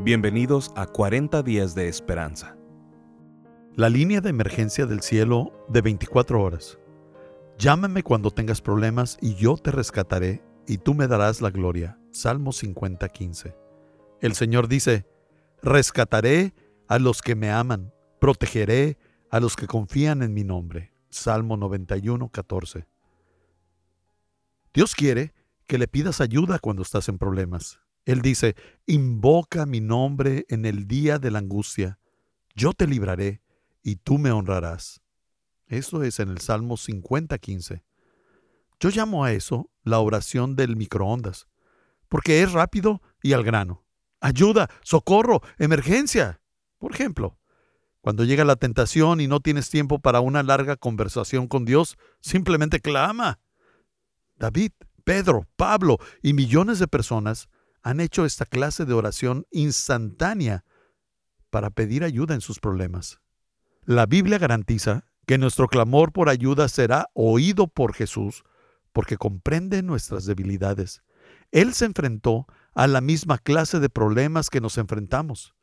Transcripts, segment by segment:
Bienvenidos a 40 días de esperanza. La línea de emergencia del cielo de 24 horas. Llámame cuando tengas problemas y yo te rescataré y tú me darás la gloria. Salmo 50:15. El Señor dice, rescataré a los que me aman, protegeré a los que confían en mi nombre. Salmo 91:14. Dios quiere que le pidas ayuda cuando estás en problemas. Él dice, invoca mi nombre en el día de la angustia, yo te libraré y tú me honrarás. Eso es en el Salmo 50:15. Yo llamo a eso la oración del microondas, porque es rápido y al grano. Ayuda, socorro, emergencia. Por ejemplo, cuando llega la tentación y no tienes tiempo para una larga conversación con Dios, simplemente clama. David, Pedro, Pablo y millones de personas han hecho esta clase de oración instantánea para pedir ayuda en sus problemas. La Biblia garantiza que nuestro clamor por ayuda será oído por Jesús porque comprende nuestras debilidades. Él se enfrentó a la misma clase de problemas que nos enfrentamos.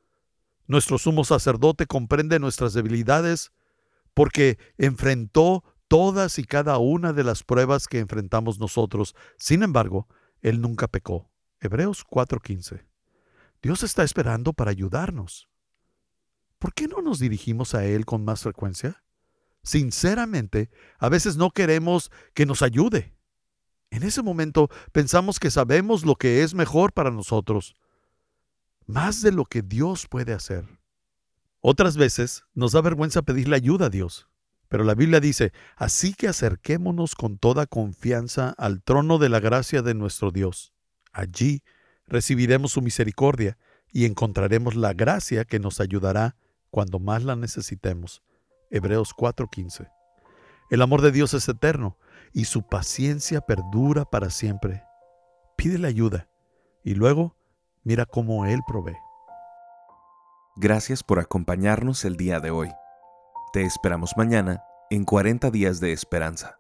Nuestro sumo sacerdote comprende nuestras debilidades porque enfrentó todas y cada una de las pruebas que enfrentamos nosotros. Sin embargo, Él nunca pecó. Hebreos 4:15. Dios está esperando para ayudarnos. ¿Por qué no nos dirigimos a Él con más frecuencia? Sinceramente, a veces no queremos que nos ayude. En ese momento pensamos que sabemos lo que es mejor para nosotros, más de lo que Dios puede hacer. Otras veces nos da vergüenza pedirle ayuda a Dios, pero la Biblia dice, así que acerquémonos con toda confianza al trono de la gracia de nuestro Dios Allí recibiremos su misericordia y encontraremos la gracia que nos ayudará cuando más la necesitemos. Hebreos 4:15. El amor de Dios es eterno y su paciencia perdura para siempre. Pídele ayuda y luego mira cómo Él provee. Gracias por acompañarnos el día de hoy. Te esperamos mañana en 40 días de esperanza.